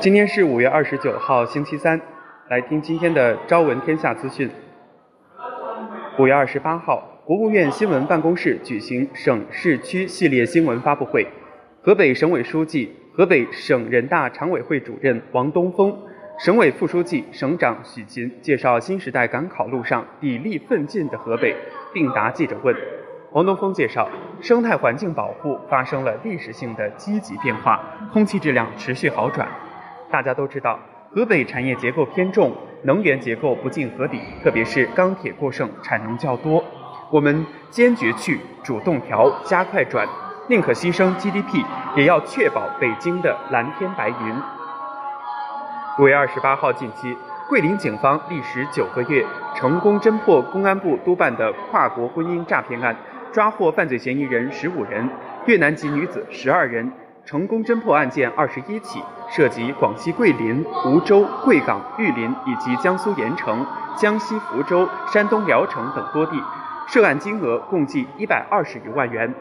今天是五月二十九号，星期三，来听今天的《朝闻天下》资讯。五月二十八号，国务院新闻办公室举行省市区系列新闻发布会，河北省委书记、河北省人大常委会主任王东峰、省委副书记、省长许勤介绍新时代赶考路上砥砺奋进的河北，并答记者问。王东峰介绍，生态环境保护发生了历史性的积极变化，空气质量持续好转。大家都知道，河北产业结构偏重，能源结构不尽合理，特别是钢铁过剩，产能较多。我们坚决去，主动调，加快转，宁可牺牲 GDP，也要确保北京的蓝天白云。五月二十八号，近期，桂林警方历时九个月，成功侦破公安部督办的跨国婚姻诈骗案。抓获犯罪嫌疑人十五人，越南籍女子十二人，成功侦破案件二十一起，涉及广西桂林、梧州、贵港、玉林以及江苏盐城、江西福州、山东聊城等多地，涉案金额共计一百二十余万元。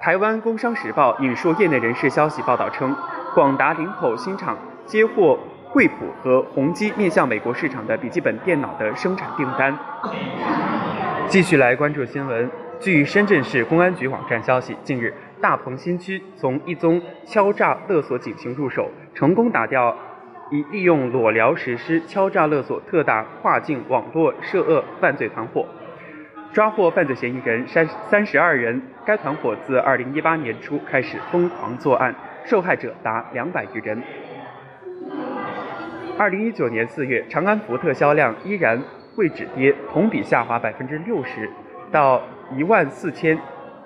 台湾《工商时报》引述业内人士消息报道称，广达林口新厂接获惠普和宏基面向美国市场的笔记本电脑的生产订单。继续来关注新闻。据深圳市公安局网站消息，近日大鹏新区从一宗敲诈勒索警情入手，成功打掉以利用裸聊实施敲诈勒索特大跨境网络涉恶犯罪团伙，抓获犯罪嫌疑人三三十二人。该团伙自二零一八年初开始疯狂作案，受害者达两百余人。二零一九年四月，长安福特销量依然。未止跌，同比下滑百分之六十，到一万四千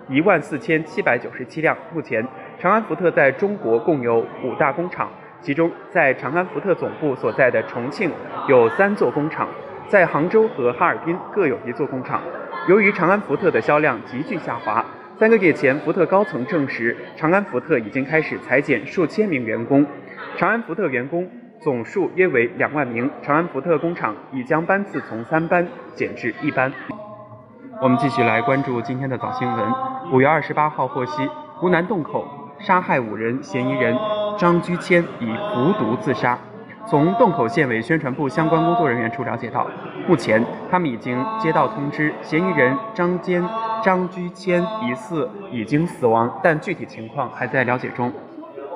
一万四千七百九十七辆。目前，长安福特在中国共有五大工厂，其中在长安福特总部所在的重庆有三座工厂，在杭州和哈尔滨各有一座工厂。由于长安福特的销量急剧下滑，三个月前，福特高层证实，长安福特已经开始裁减数千名员工。长安福特员工。总数约为两万名。长安福特工厂已将班次从三班减至一班。我们继续来关注今天的早新闻。五月二十八号获悉，湖南洞口杀害五人嫌疑人张居谦已服毒自杀。从洞口县委宣传部相关工作人员处了解到，目前他们已经接到通知，嫌疑人张坚张居谦疑似已经死亡，但具体情况还在了解中。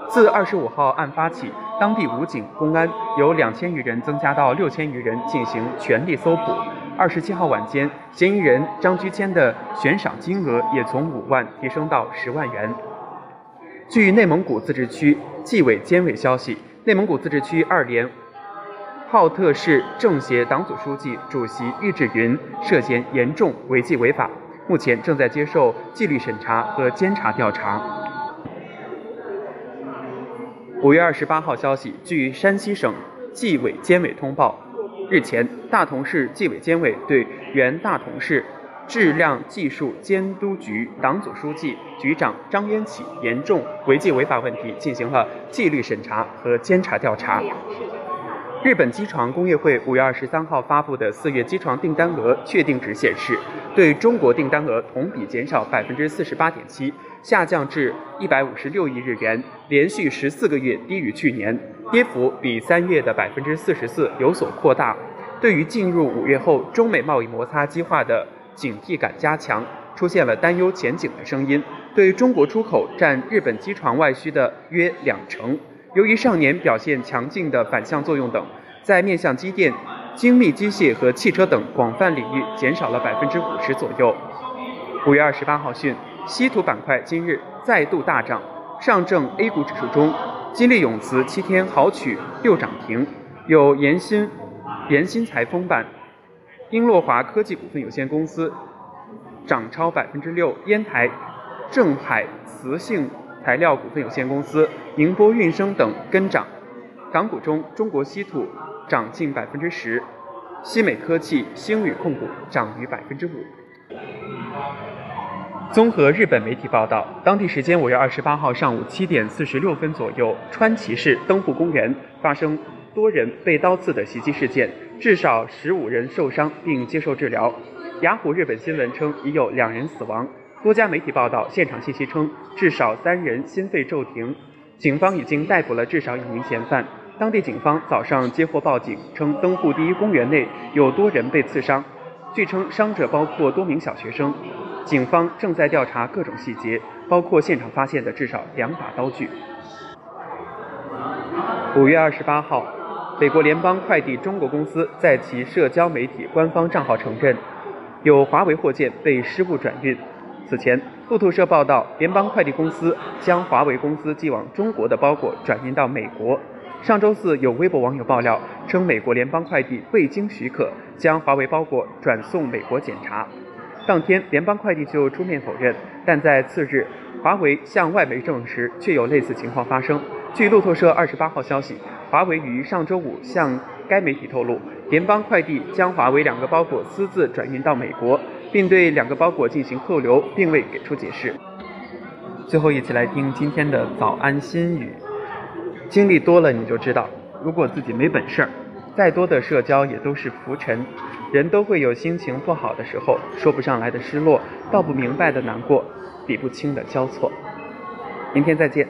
自二十五号案发起，当地武警、公安由两千余人增加到六千余人进行全力搜捕。二十七号晚间，嫌疑人张居谦的悬赏金额也从五万提升到十万元。据内蒙古自治区纪委监委消息，内蒙古自治区二连浩特市政协党组书记、主席郁志云涉嫌严重违纪违法，目前正在接受纪律审查和监察调查。五月二十八号消息，据山西省纪委监委通报，日前，大同市纪委监委对原大同市质量技术监督局党组书记、局长张渊起严重违纪违法问题进行了纪律审查和监察调查。日本机床工业会五月二十三号发布的四月机床订单额确定值显示，对中国订单额同比减少百分之四十八点七。下降至一百五十六亿日元，连续十四个月低于去年，跌幅比三月的百分之四十四有所扩大。对于进入五月后中美贸易摩擦激化的警惕感加强，出现了担忧前景的声音。对中国出口占日本机床外需的约两成。由于上年表现强劲的反向作用等，在面向机电、精密机械和汽车等广泛领域减少了百分之五十左右。五月二十八号讯。稀土板块今日再度大涨，上证 A 股指数中，金利永磁七天豪取六涨停，有延新、延新财丰板、英洛华科技股份有限公司涨超百分之六，烟台正海磁性材料股份有限公司、宁波运生等跟涨。港股中，中国稀土涨近百分之十，西美科技、星宇控股涨逾百分之五。综合日本媒体报道，当地时间五月二十八号上午七点四十六分左右，川崎市登户公园发生多人被刀刺的袭击事件，至少十五人受伤并接受治疗。雅虎日本新闻称已有两人死亡。多家媒体报道，现场信息称至少三人心肺骤停，警方已经逮捕了至少一名嫌犯。当地警方早上接获报警，称登户第一公园内有多人被刺伤，据称伤者包括多名小学生。警方正在调查各种细节，包括现场发现的至少两把刀具。五月二十八号，美国联邦快递中国公司在其社交媒体官方账号承认，有华为货件被失误转运。此前，路透社报道，联邦快递公司将华为公司寄往中国的包裹转运到美国。上周四，有微博网友爆料称，美国联邦快递未经许可将华为包裹转送美国检查。当天，联邦快递就出面否认，但在次日，华为向外媒证实确有类似情况发生。据路透社二十八号消息，华为于上周五向该媒体透露，联邦快递将华为两个包裹私自转运到美国，并对两个包裹进行扣留，并未给出解释。最后，一起来听今天的早安心语：经历多了，你就知道，如果自己没本事，再多的社交也都是浮尘。人都会有心情不好的时候，说不上来的失落，道不明白的难过，理不清的交错。明天再见。